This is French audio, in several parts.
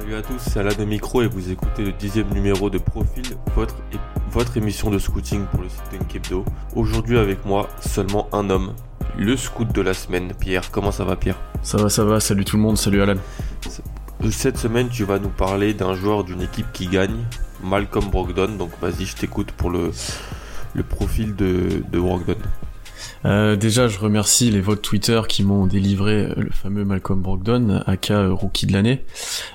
Salut à tous, c'est Alain de Micro et vous écoutez le dixième numéro de Profil, votre, votre émission de scouting pour le site d'Unkebdo. Aujourd'hui avec moi, seulement un homme, le scout de la semaine. Pierre, comment ça va Pierre? Ça va, ça va, salut tout le monde, salut Alan. Cette semaine, tu vas nous parler d'un joueur d'une équipe qui gagne, Malcolm Brogdon. Donc vas-y, je t'écoute pour le, le profil de, de Brogdon. Euh, déjà, je remercie les votes Twitter qui m'ont délivré euh, le fameux Malcolm Brogdon, aka euh, rookie de l'année.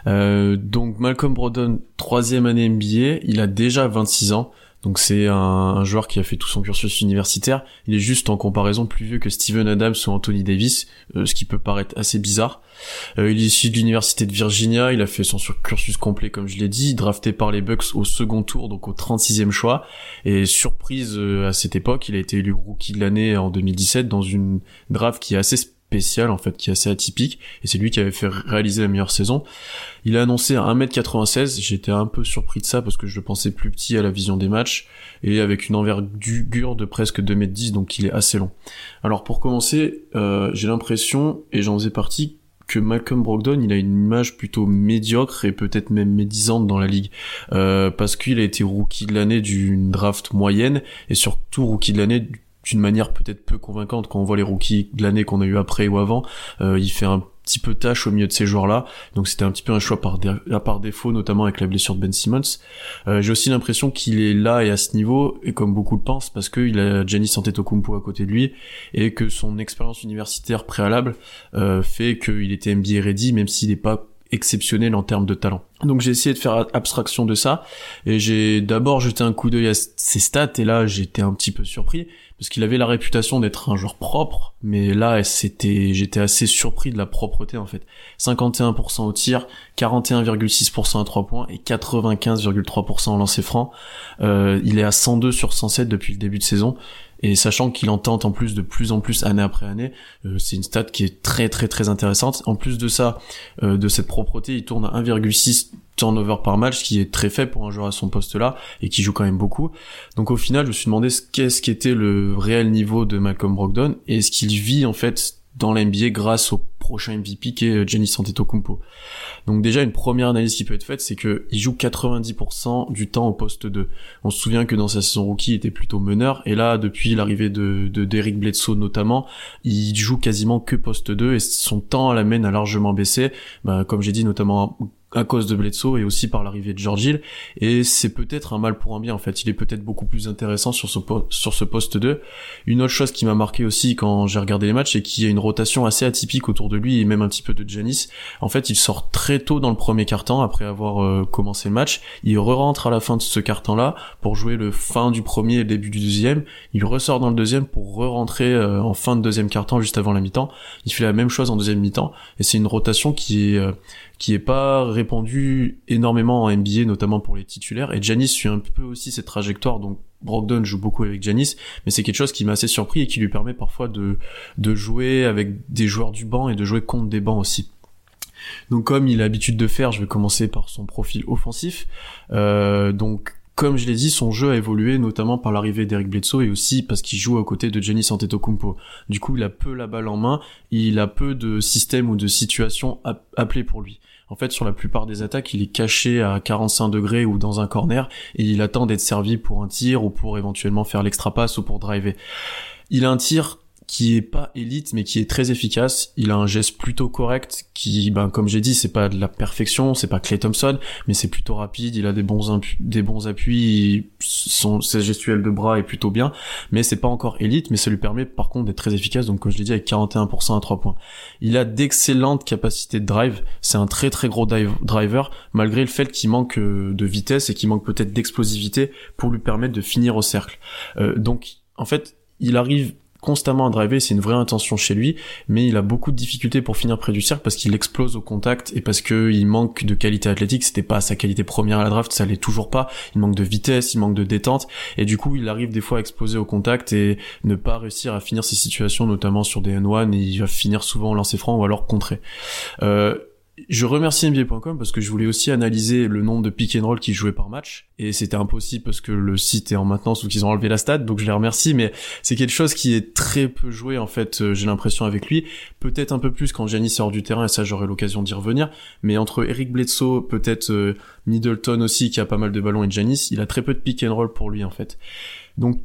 Donc Malcolm Brogdon, troisième année NBA, il a déjà 26 ans. Donc c'est un, joueur qui a fait tout son cursus universitaire. Il est juste en comparaison plus vieux que Steven Adams ou Anthony Davis, euh, ce qui peut paraître assez bizarre. Euh, il est issu de l'université de Virginia, il a fait son cursus complet comme je l'ai dit, drafté par les Bucks au second tour, donc au 36e choix. Et surprise euh, à cette époque, il a été élu rookie de l'année en 2017 dans une draft qui est assez spécial en fait qui est assez atypique et c'est lui qui avait fait réaliser la meilleure saison. Il a annoncé à 1m96, j'étais un peu surpris de ça parce que je le pensais plus petit à la vision des matchs et avec une envergure de presque 2m10 donc il est assez long. Alors pour commencer, euh, j'ai l'impression et j'en faisais partie que Malcolm Brogdon il a une image plutôt médiocre et peut-être même médisante dans la ligue euh, parce qu'il a été rookie de l'année d'une draft moyenne et surtout rookie de l'année d'une manière peut-être peu convaincante quand on voit les rookies de l'année qu'on a eu après ou avant. Euh, il fait un petit peu tâche au milieu de ces joueurs-là, donc c'était un petit peu un choix par, par défaut, notamment avec la blessure de Ben Simmons. Euh, J'ai aussi l'impression qu'il est là et à ce niveau, et comme beaucoup le pensent, parce qu'il a Giannis Antetokounmpo à côté de lui, et que son expérience universitaire préalable euh, fait qu'il était NBA ready, même s'il n'est pas exceptionnel en termes de talent. Donc j'ai essayé de faire abstraction de ça et j'ai d'abord jeté un coup d'œil à ses stats et là j'étais un petit peu surpris parce qu'il avait la réputation d'être un joueur propre mais là c'était j'étais assez surpris de la propreté en fait. 51% au tir, 41,6% à 3 points et 95,3% en lancer franc. Euh, il est à 102 sur 107 depuis le début de saison et sachant qu'il en tente en plus de plus en plus année après année, euh, c'est une stat qui est très très très intéressante. En plus de ça, euh, de cette propreté, il tourne à 1,6 turnover par match, ce qui est très faible pour un joueur à son poste là et qui joue quand même beaucoup. Donc au final, je me suis demandé qu'est-ce qu'était le réel niveau de Malcolm Brogdon et ce qu'il vit en fait dans la NBA grâce au prochain MVP qui est Giannis. Donc déjà une première analyse qui peut être faite, c'est que il joue 90% du temps au poste 2. On se souvient que dans sa saison rookie, il était plutôt meneur et là depuis l'arrivée de de Derrick Bledsoe notamment, il joue quasiment que poste 2 et son temps à la main a largement baissé, bah, comme j'ai dit notamment à cause de Bledsoe et aussi par l'arrivée de George Hill et c'est peut-être un mal pour un bien en fait. Il est peut-être beaucoup plus intéressant sur ce poste 2 une autre chose qui m'a marqué aussi quand j'ai regardé les matchs c'est qu'il y a une rotation assez atypique autour de lui et même un petit peu de Janis en fait il sort très tôt dans le premier quart-temps après avoir euh, commencé le match. Il re-rentre à la fin de ce quart-temps là pour jouer le fin du premier et le début du deuxième. Il ressort dans le deuxième pour re-rentrer euh, en fin de deuxième quart-temps juste avant la mi-temps. Il fait la même chose en deuxième mi-temps et c'est une rotation qui est euh, qui est pas répandu énormément en NBA, notamment pour les titulaires. Et Janis suit un peu aussi cette trajectoire, donc Brogdon joue beaucoup avec Janis, mais c'est quelque chose qui m'a assez surpris et qui lui permet parfois de, de jouer avec des joueurs du banc et de jouer contre des bancs aussi. Donc comme il a l'habitude de faire, je vais commencer par son profil offensif. Euh, donc comme je l'ai dit, son jeu a évolué notamment par l'arrivée d'Eric Bledsoe et aussi parce qu'il joue aux côtés de Giannis Antetokounmpo. Du coup, il a peu la balle en main, il a peu de systèmes ou de situations appelées pour lui. En fait, sur la plupart des attaques, il est caché à 45 degrés ou dans un corner et il attend d'être servi pour un tir ou pour éventuellement faire l'extra passe ou pour driver. Il a un tir qui est pas élite mais qui est très efficace. Il a un geste plutôt correct qui, ben comme j'ai dit, c'est pas de la perfection, c'est pas Clay Thompson, mais c'est plutôt rapide. Il a des bons des bons appuis, son ses gestuels de bras est plutôt bien, mais c'est pas encore élite, mais ça lui permet par contre d'être très efficace. Donc comme je l'ai dit avec 41% à 3 points. Il a d'excellentes capacités de drive. C'est un très très gros driver malgré le fait qu'il manque euh, de vitesse et qu'il manque peut-être d'explosivité pour lui permettre de finir au cercle. Euh, donc en fait, il arrive constamment à driver, c'est une vraie intention chez lui, mais il a beaucoup de difficultés pour finir près du cercle parce qu'il explose au contact et parce qu'il manque de qualité athlétique, c'était pas sa qualité première à la draft, ça l'est toujours pas, il manque de vitesse, il manque de détente, et du coup il arrive des fois à exploser au contact et ne pas réussir à finir ses situations, notamment sur des N1, et il va finir souvent en lancer franc ou alors contré. Euh, je remercie NBA.com parce que je voulais aussi analyser le nombre de pick and roll qui jouaient par match. Et c'était impossible parce que le site est en maintenance ou qu'ils ont enlevé la stat donc je les remercie. Mais c'est quelque chose qui est très peu joué en fait euh, j'ai l'impression avec lui. Peut-être un peu plus quand Giannis sort du terrain et ça j'aurai l'occasion d'y revenir. Mais entre Eric Bledsoe peut-être euh, Middleton aussi qui a pas mal de ballons et Giannis il a très peu de pick and roll pour lui en fait. Donc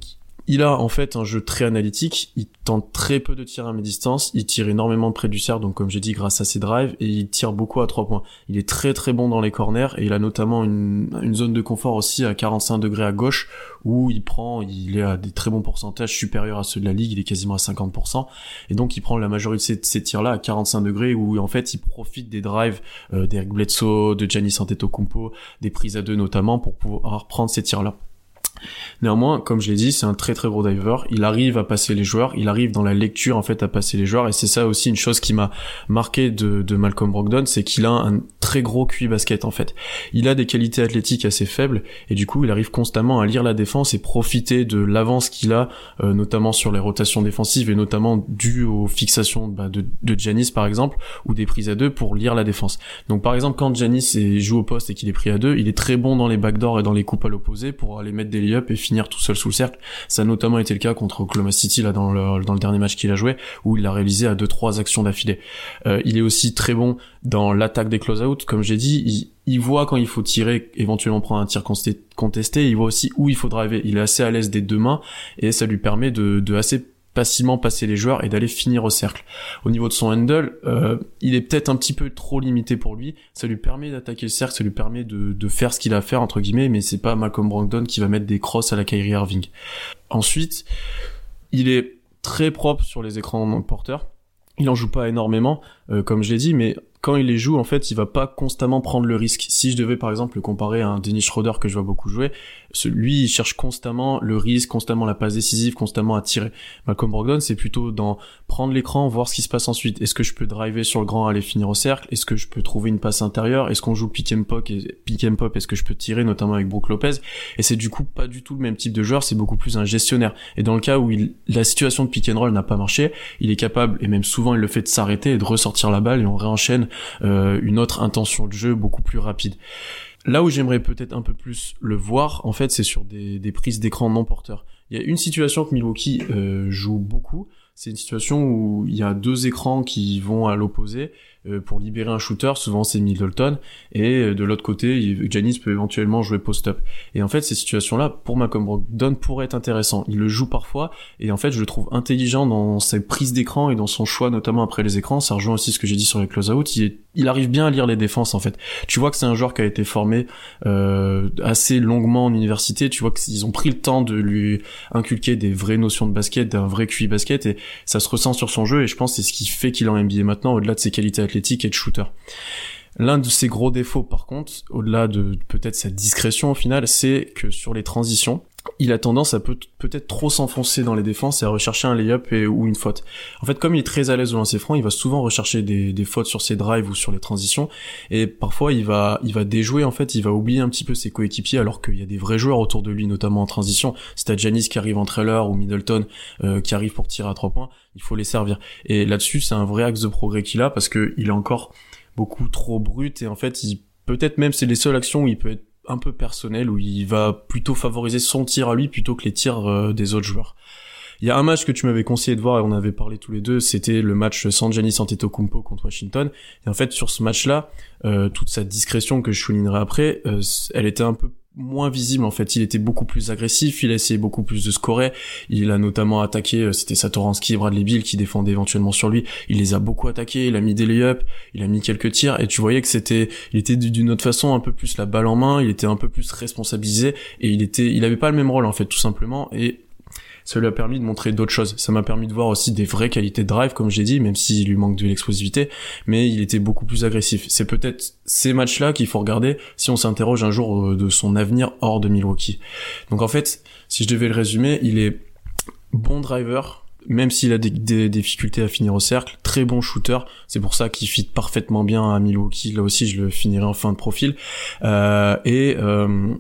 il a en fait un jeu très analytique, il tente très peu de tirs à mi-distance, il tire énormément près du cercle, donc comme j'ai dit grâce à ses drives, et il tire beaucoup à trois points. Il est très très bon dans les corners, et il a notamment une, zone de confort aussi à 45 degrés à gauche, où il prend, il est à des très bons pourcentages supérieurs à ceux de la ligue, il est quasiment à 50%, et donc il prend la majorité de ces, tirs-là à 45 degrés, où en fait il profite des drives euh, d'Eric Bledsoe, de Giannis Antetokounmpo, des prises à deux notamment, pour pouvoir prendre ces tirs-là. Néanmoins, comme je l'ai dit, c'est un très très gros diver. Il arrive à passer les joueurs, il arrive dans la lecture en fait à passer les joueurs, et c'est ça aussi une chose qui m'a marqué de, de Malcolm Brogdon, c'est qu'il a un très gros QI basket en fait. Il a des qualités athlétiques assez faibles, et du coup il arrive constamment à lire la défense et profiter de l'avance qu'il a, euh, notamment sur les rotations défensives et notamment dû aux fixations bah, de, de par exemple, ou des prises à deux pour lire la défense. Donc par exemple quand Giannis joue au poste et qu'il est pris à deux, il est très bon dans les backdoors et dans les coupes à l'opposé pour aller mettre des et finir tout seul sous le cercle. Ça a notamment été le cas contre Oklahoma City là dans le, dans le dernier match qu'il a joué où il a réalisé à deux trois actions d'affilée. Euh, il est aussi très bon dans l'attaque des close-out, comme j'ai dit, il, voit quand il faut tirer, éventuellement prendre un tir contesté, il voit aussi où il faut driver. Il est assez à l'aise des deux mains et ça lui permet de, de assez facilement passer les joueurs et d'aller finir au cercle. Au niveau de son handle, euh, il est peut-être un petit peu trop limité pour lui. Ça lui permet d'attaquer le cercle, ça lui permet de, faire ce qu'il a à faire entre guillemets, mais c'est pas Malcolm Brogdon qui va mettre des crosses à la Kyrie Irving. Ensuite, il est très propre sur les écrans porteurs. Il en joue pas énormément, euh, comme je l'ai dit, mais quand il les joue, en fait, il va pas constamment prendre le risque. Si je devais, par exemple, le comparer à un Dennis Schroeder que je vois beaucoup jouer, lui, il cherche constamment le risque, constamment la passe décisive, constamment à tirer. Malcolm Brogdon, c'est plutôt dans prendre l'écran, voir ce qui se passe ensuite. Est-ce que je peux driver sur le grand, aller finir au cercle? Est-ce que je peux trouver une passe intérieure? Est-ce qu'on joue pick and pop pick? Est-ce que je peux tirer, notamment avec Brook Lopez? Et c'est du coup pas du tout le même type de joueur, c'est beaucoup plus un gestionnaire. Et dans le cas où il, la situation de pick and roll n'a pas marché, il est capable, et même souvent il le fait de s'arrêter et de ressortir la balle et on réenchaîne une autre intention de jeu beaucoup plus rapide. Là où j'aimerais peut-être un peu plus le voir, en fait, c'est sur des, prises d'écran non porteurs. Il y a une situation que Milwaukee euh, joue beaucoup, c'est une situation où il y a deux écrans qui vont à l'opposé euh, pour libérer un shooter, souvent c'est Middleton, et euh, de l'autre côté, Janis peut éventuellement jouer post-up. Et en fait, ces situations-là, pour Malcolm Brogdon, pourraient être intéressants. Il le joue parfois, et en fait, je le trouve intelligent dans ses prises d'écran et dans son choix, notamment après les écrans. Ça rejoint aussi ce que j'ai dit sur les close-out. Il, il, arrive bien à lire les défenses, en fait. Tu vois que c'est un joueur qui a été formé euh, assez longuement en université. Tu vois qu'ils ont pris le temps de lui inculquer des vraies notions de basket, d'un vrai QI basket, et ça se ressent sur son jeu et je pense que c'est ce qui fait qu'il est en NBA maintenant au-delà de ses qualités athlétiques et de shooter. L'un de ses gros défauts par contre, au-delà de peut-être sa discrétion au final, c'est que sur les transitions, il a tendance à peut- être trop s'enfoncer dans les défenses et à rechercher un lay-up ou une faute. En fait, comme il est très à l'aise au lancer franc, il va souvent rechercher des, des, fautes sur ses drives ou sur les transitions et parfois il va il va déjouer en fait, il va oublier un petit peu ses coéquipiers alors qu'il y a des vrais joueurs autour de lui, notamment en transition. Si t'as Janis qui arrive en trailer ou Middleton euh, qui arrive pour tirer à trois points, il faut les servir. Et là-dessus, c'est un vrai axe de progrès qu'il a parce que il est encore beaucoup trop brut et en fait, peut-être même c'est les seules actions où il peut être un peu personnel où il va plutôt favoriser son tir à lui plutôt que les tirs euh, des autres joueurs. Il y a un match que tu m'avais conseillé de voir et on avait parlé tous les deux, c'était le match San Giannis Antetokounmpo contre Washington. Et en fait, sur ce match-là, euh, toute sa discrétion que je soulignerai après, euh, elle était un peu moins visible en fait. Il était beaucoup plus agressif, il a essayé beaucoup plus de scorer. Il a notamment attaqué, euh, c'était Satoransky et Bradley Bill qui défendaient éventuellement sur lui. Il les a beaucoup attaqués, il a mis des lay-ups, il a mis quelques tirs et tu voyais que c'était, il était d'une autre façon un peu plus la balle en main, il était un peu plus responsabilisé et il était, il avait pas le même rôle en fait tout simplement et ça lui a permis de montrer d'autres choses. Ça m'a permis de voir aussi des vraies qualités de drive, comme j'ai dit, même s'il lui manque de l'explosivité, mais il était beaucoup plus agressif. C'est peut-être ces matchs-là qu'il faut regarder si on s'interroge un jour euh, de son avenir hors de Milwaukee. Donc en fait, si je devais le résumer, il est bon driver, même s'il a des, difficultés à finir au cercle, très bon shooter. C'est pour ça qu'il fit parfaitement bien à Milwaukee. Là aussi, je le finirai en fin de profil. Euh, et euh,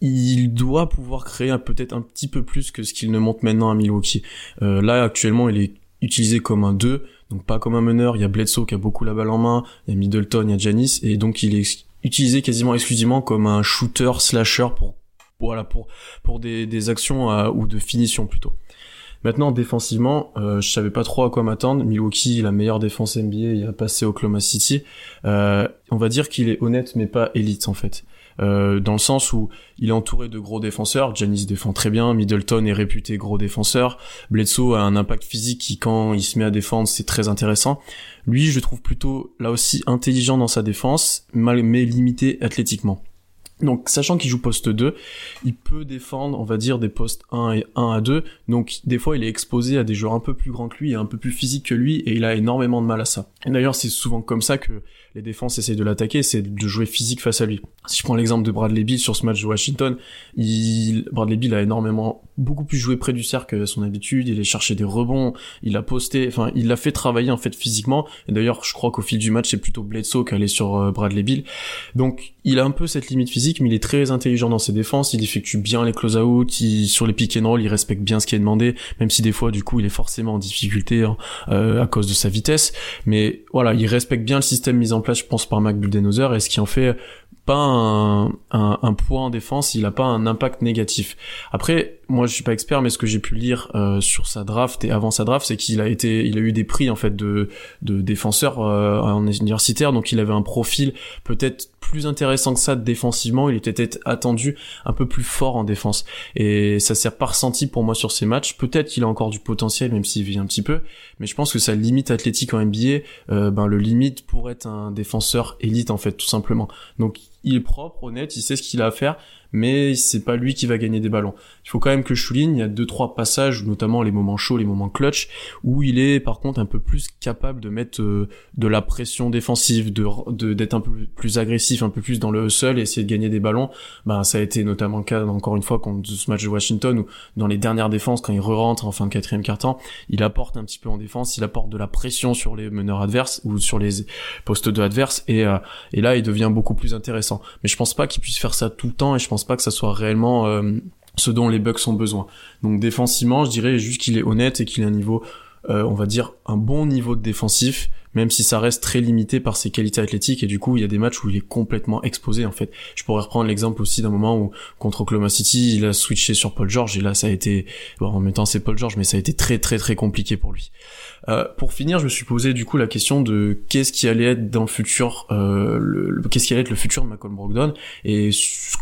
il doit pouvoir créer peut-être un petit peu plus que ce qu'il ne monte maintenant à Milwaukee. Euh, là, actuellement, il est utilisé comme un 2, donc pas comme un meneur. Il y a Bledsoe qui a beaucoup la balle en main, il y a Middleton, il y a Janis, et donc il est utilisé quasiment exclusivement comme un shooter slasher pour voilà pour pour des, actions euh, ou de finition plutôt. Maintenant défensivement, euh, je savais pas trop à quoi m'attendre. Milwaukee, la meilleure défense NBA, il a passé Oklahoma City. Euh, on va dire qu'il est honnête mais pas élite en fait. Euh, dans le sens où il est entouré de gros défenseurs. Janis défend très bien, Middleton est réputé gros défenseur, Bledsoe a un impact physique qui quand il se met à défendre c'est très intéressant. Lui je le trouve plutôt là aussi intelligent dans sa défense, mais limité athlétiquement. Donc, sachant qu'il joue poste 2, il peut défendre, on va dire, des postes 1 et 1 à 2. Donc, des fois, il est exposé à des joueurs un peu plus grands que lui et un peu plus physiques que lui, et il a énormément de mal à ça. Et d'ailleurs, c'est souvent comme ça que les défenses essayent de l'attaquer, c'est de jouer physique face à lui. Si je prends l'exemple de Bradley Bill sur ce match de Washington, il... Bradley Bill a énormément, beaucoup plus joué près du cercle que son habitude, il a cherché des rebonds, il a posté, enfin, il l'a fait travailler, en fait, physiquement. Et d'ailleurs, je crois qu'au fil du match, c'est plutôt Bledsoe qui allait sur euh, Bradley Bill. Donc, il a un peu cette limite physique, mais il est très intelligent dans ses défenses, il effectue bien les close-out, sur les pick and roll, il respecte bien ce qui est demandé, même si des fois, du coup, il est forcément en difficulté hein, euh, à cause de sa vitesse. Mais voilà, il respecte bien le système mis en place, je pense, par Mac Budenholzer, et ce qui en fait pas un, un, un, poids en défense, il a pas un impact négatif. Après, moi je suis pas expert, mais ce que j'ai pu lire euh, sur sa draft et avant sa draft, c'est qu'il a été, il a eu des prix en fait de de défenseur euh, en universitaire, donc il avait un profil peut-être plus intéressant que ça défensivement. Il était attendu un peu plus fort en défense, et ça s'est pas ressenti pour moi sur ces matchs. Peut-être qu'il a encore du potentiel, même s'il vit un petit peu, mais je pense que sa limite athlétique en NBA, euh, ben le limite pour être un défenseur élite en fait, tout simplement. Donc il est propre, honnête, il sait ce qu'il a à faire, mais c'est pas lui qui va gagner des ballons. Il faut quand même que je souligne, il y a deux trois passages, notamment les moments chauds, les moments clutch, où il est par contre un peu plus capable de mettre euh, de la pression défensive, de d'être un peu plus agressif, un peu plus dans le hustle et essayer de gagner des ballons. Ben ça a été notamment le cas encore une fois contre ce match de Washington où dans les dernières défenses quand il re-rentre en fin de quatrième quart-temps, il apporte un petit peu en défense, il apporte de la pression sur les meneurs adverses ou sur les postes de adverses et euh, et là il devient beaucoup plus intéressant. Mais je pense pas qu'il puisse faire ça tout le temps et je pense pas que ça soit réellement euh, ce dont les Bucks ont besoin. Donc défensivement, je dirais juste qu'il est honnête et qu'il a un niveau, euh, on va dire, un bon niveau de défensif, même si ça reste très limité par ses qualités athlétiques et du coup il y a des matchs où il est complètement exposé en fait. Je pourrais reprendre l'exemple aussi d'un moment où contre Oklahoma City il a switché sur Paul George et là ça a été, bon, en même temps c'est Paul George mais ça a été très très très compliqué pour lui. Euh, pour finir je me suis posé du coup la question de qu'est-ce qui allait être dans le futur, euh, le, qu'est-ce qui allait être le futur de Malcolm Brogdon et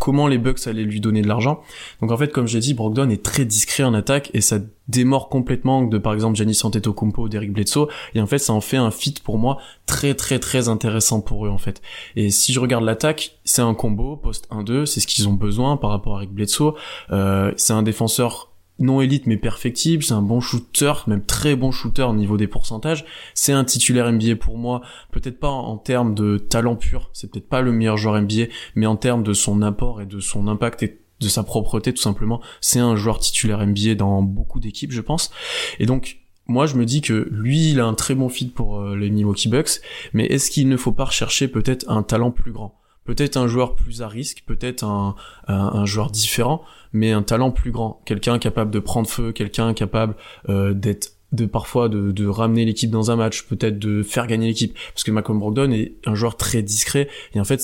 comment les Bucks allaient lui donner de l'argent. Donc en fait comme j'ai dit Brogdon est très discret en attaque et ça démord complètement de par exemple Giannis Antetokounmpo ou Derek Bledsoe et en fait ça en fait un fit pour moi très très très intéressant pour eux en fait. Et si je regarde l'attaque, c'est un combo post 1-2, c'est ce qu'ils ont besoin par rapport à Eric Bledsoe. Euh, c'est un défenseur non élite mais perfectible, c'est un bon shooter, même très bon shooter au niveau des pourcentages. C'est un titulaire NBA pour moi, peut-être pas en termes de talent pur, c'est peut-être pas le meilleur joueur NBA, mais en termes de son apport et de son impact et de sa propreté tout simplement, c'est un joueur titulaire NBA dans beaucoup d'équipes je pense. Et donc moi je me dis que lui il a un très bon fit pour euh, les Milwaukee Bucks, mais est-ce qu'il ne faut pas rechercher peut-être un talent plus grand? Peut-être un joueur plus à risque, peut-être un, un, joueur différent, mais un talent plus grand, quelqu'un capable de prendre feu, quelqu'un capable euh, d'être de parfois de, de ramener l'équipe dans un match, peut-être de faire gagner l'équipe, parce que Malcolm Brogdon est un joueur très discret et en fait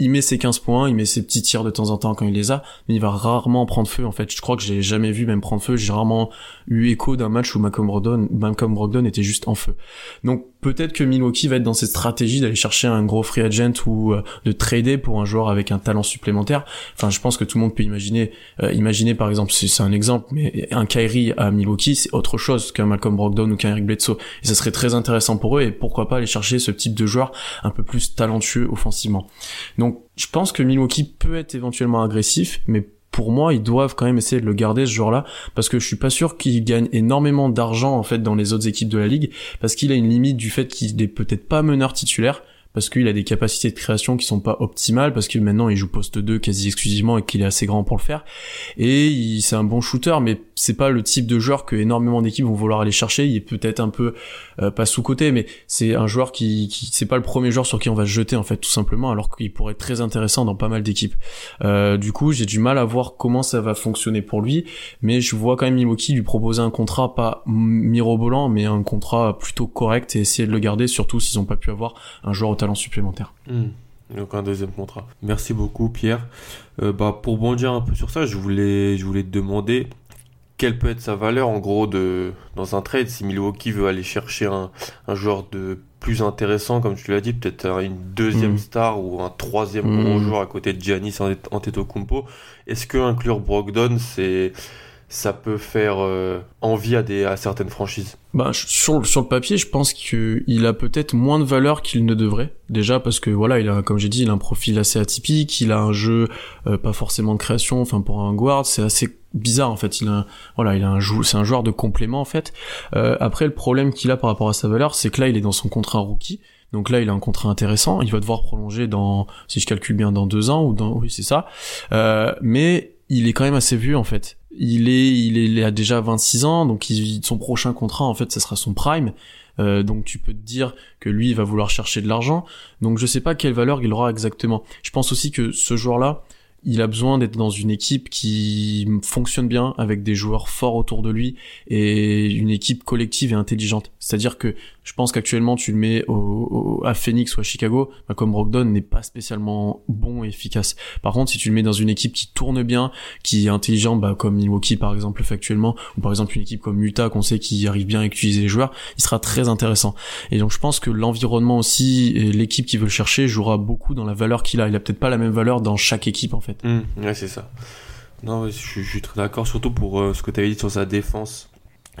il met ses 15 points, il met ses petits tirs de temps en temps quand il les a, mais il va rarement prendre feu en fait. Je crois que j'ai jamais vu même prendre feu, j'ai rarement eu écho d'un match où Malcolm Brogdon, Malcolm Brogdon était juste en feu. Donc peut-être que Milwaukee va être dans cette stratégie d'aller chercher un gros free agent ou euh, de trader pour un joueur avec un talent supplémentaire. Enfin, je pense que tout le monde peut imaginer, euh, imaginer par exemple, c'est un exemple, mais un Kyrie à Milwaukee, c'est autre chose qu'un Malcolm Brogdon ou qu'un Eric Bledsoe. Et ça serait très intéressant pour eux et pourquoi pas aller chercher ce type de joueur un peu plus talentueux offensivement. Je pense que Milwaukee peut être éventuellement agressif, mais pour moi, ils doivent quand même essayer de le garder ce joueur-là parce que je suis pas sûr qu'il gagne énormément d'argent en fait dans les autres équipes de la ligue parce qu'il a une limite du fait qu'il est peut-être pas meneur titulaire parce qu'il a des capacités de création qui sont pas optimales, parce que maintenant il joue poste 2 quasi exclusivement et qu'il est assez grand pour le faire. Et c'est un bon shooter, mais c'est pas le type de joueur que énormément d'équipes vont vouloir aller chercher. Il est peut-être un peu euh, pas sous côté, mais c'est un joueur qui, qui c'est pas le premier joueur sur qui on va se jeter en fait tout simplement, alors qu'il pourrait être très intéressant dans pas mal d'équipes. Euh, du coup, j'ai du mal à voir comment ça va fonctionner pour lui, mais je vois quand même Milwaukee lui proposer un contrat pas mirobolant, mais un contrat plutôt correct et essayer de le garder, surtout s'ils ont pas pu avoir un joueur au supplémentaire. Hmm. Donc un deuxième contrat. Merci beaucoup Pierre. Euh, bah, pour bondir un peu sur ça, je voulais, je voulais te demander quelle peut être sa valeur en gros de dans un trade si Milwaukee veut aller chercher un, un joueur de plus intéressant comme tu l'as dit peut-être une deuxième hmm. star ou un troisième hmm. gros joueur à côté de Giannis Antetokounmpo est-ce que inclure Brogdon c'est ça peut faire euh, envie à, des, à certaines franchises? Bah, sur, sur le papier, je pense qu'il a peut-être moins de valeur qu'il ne devrait. Déjà parce que voilà, il a, comme j'ai dit, il a un profil assez atypique, il a un jeu euh, pas forcément de création. Enfin, pour un guard, c'est assez bizarre en fait. Il a, voilà, il a un c'est un joueur de complément en fait. Euh, après, le problème qu'il a par rapport à sa valeur, c'est que là, il est dans son contrat rookie. Donc là, il a un contrat intéressant. Il va devoir prolonger dans, si je calcule bien, dans deux ans ou dans, oui, c'est ça. mais il est quand même assez vieux en fait il est, il est, il a déjà 26 ans, donc il, son prochain contrat, en fait, ça sera son prime. Euh, donc tu peux te dire que lui il va vouloir chercher de l'argent. Donc je sais pas quelle valeur il aura exactement. Je pense aussi que ce joueur-là, il a besoin d'être dans une équipe qui fonctionne bien avec des joueurs forts autour de lui et une équipe collective et intelligente. C'est-à-dire que je pense qu'actuellement tu le mets à Phoenix ou à Chicago, bah, comme Brogdon n'est pas spécialement bon et efficace. Par contre, si tu le mets dans une équipe qui tourne bien, qui est intelligente, bah, comme Milwaukee par exemple le fait actuellement, ou par exemple une équipe comme Utah qu'on sait qui arrive bien à utiliser les joueurs, il sera très intéressant. Et donc je pense que l'environnement aussi l'équipe qui veut le chercher jouera beaucoup dans la valeur qu'il a. Il a peut-être pas la même valeur dans chaque équipe en fait. Mmh, ouais, c'est ça. Non, je, suis très d'accord, surtout pour euh, ce que tu avais dit sur sa défense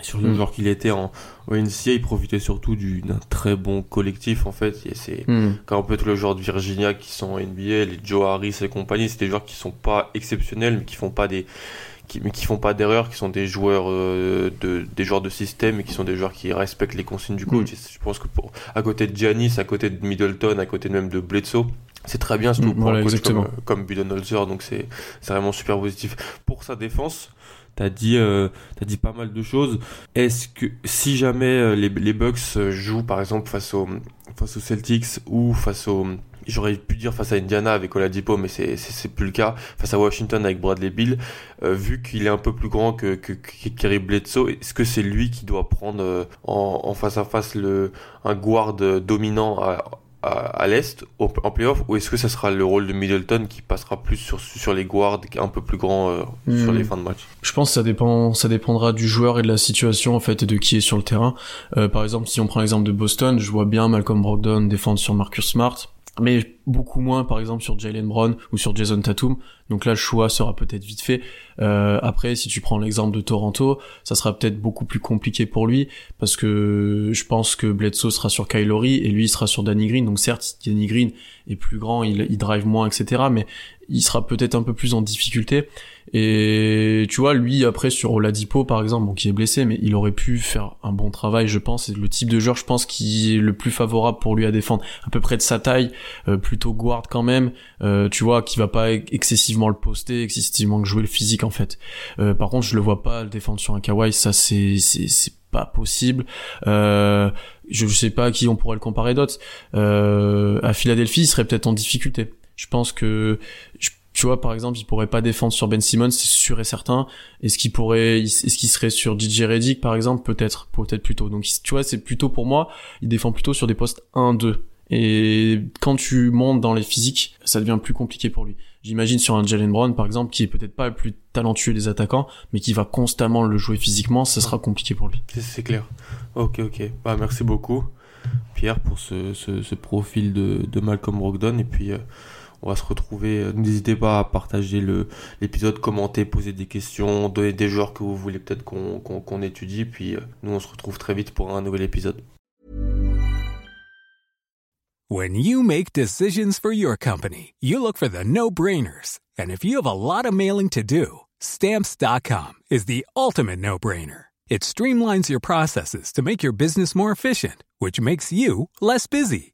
sur le mm. joueur qu'il était en ONCA, il profitait surtout d'un très bon collectif en fait. C'est mm. quand on peut être le joueur de Virginia qui sont en NBA, les Joe Harris et compagnie, c'est des joueurs qui sont pas exceptionnels mais qui font pas des qui, mais qui font pas d'erreurs, qui sont des joueurs euh, de des joueurs de système et qui sont des joueurs qui respectent les consignes du coach. Mm. Je pense que pour à côté de Giannis, à côté de Middleton, à côté même de Bledsoe, c'est très bien surtout pour un coach comme, comme Budenholzer, donc c'est vraiment super positif pour sa défense. T'as dit, euh, as dit pas mal de choses. Est-ce que si jamais euh, les, les Bucks euh, jouent par exemple face aux aux Celtics ou face au j'aurais pu dire face à Indiana avec Oladipo mais c'est c'est plus le cas face à Washington avec Bradley Bill vu qu'il est un peu plus grand que Kerry Bledsoe est-ce que c'est lui qui doit prendre en, face à face un guard dominant à, à, l'Est en playoff ou est-ce que ça sera le rôle de Middleton qui passera plus sur, sur les guards un peu plus grands euh, sur hmm. les fins de match? Je pense que ça dépend, ça dépendra du joueur et de la situation en fait et de qui est sur le terrain. Euh, par exemple, si on prend l'exemple de Boston, je vois bien Malcolm Brogdon défendre sur Marcus Smart mais beaucoup moins par exemple sur Jalen Brown ou sur Jason Tatum. Donc là le choix sera peut-être vite fait. Euh, après si tu prends l'exemple de Toronto, ça sera peut-être beaucoup plus compliqué pour lui parce que je pense que Bledsoe sera sur Kylori et lui sera sur Danny Green. Donc certes Danny Green est plus grand, il, il drive moins etc. Mais il sera peut-être un peu plus en difficulté. Et tu vois, lui après sur Oladipo par exemple, bon qui est blessé, mais il aurait pu faire un bon travail, je pense. C'est le type de joueur, je pense, qui est le plus favorable pour lui à défendre, à peu près de sa taille, euh, plutôt guard quand même. Euh, tu vois, qui va pas excessivement le poster, excessivement jouer le physique en fait. Euh, par contre, je le vois pas le défendre sur un Kawhi, ça c'est c'est pas possible. Euh, je sais pas à qui on pourrait le comparer d'autres. Euh, à Philadelphie, il serait peut-être en difficulté. Je pense que tu vois, par exemple, il pourrait pas défendre sur Ben Simmons, c'est sûr et certain. Est-ce qu'il pourrait, est-ce qu'il serait sur DJ Reddick, par exemple, peut-être, peut-être plutôt. Donc, tu vois, c'est plutôt pour moi, il défend plutôt sur des postes 1-2. Et quand tu montes dans les physiques, ça devient plus compliqué pour lui. J'imagine sur un Jalen Brown, par exemple, qui est peut-être pas le plus talentueux des attaquants, mais qui va constamment le jouer physiquement, ça sera compliqué pour lui. C'est clair. Ok, ok. Bah, merci beaucoup, Pierre, pour ce, ce, profil de, de, Malcolm Brogdon. Et puis, euh, on va se retrouver. N'hésitez pas à partager l'épisode, commenter, poser des questions, donner des joueurs que vous voulez peut-être qu'on étudie. Puis, euh, nous, on se retrouve très vite pour un nouvel épisode. When you make decisions for your company, you look for the no-brainers. And if you have a lot of mailing to do, stamps.com is the ultimate no-brainer. It streamlines your processes to make your business more efficient, which makes you less busy.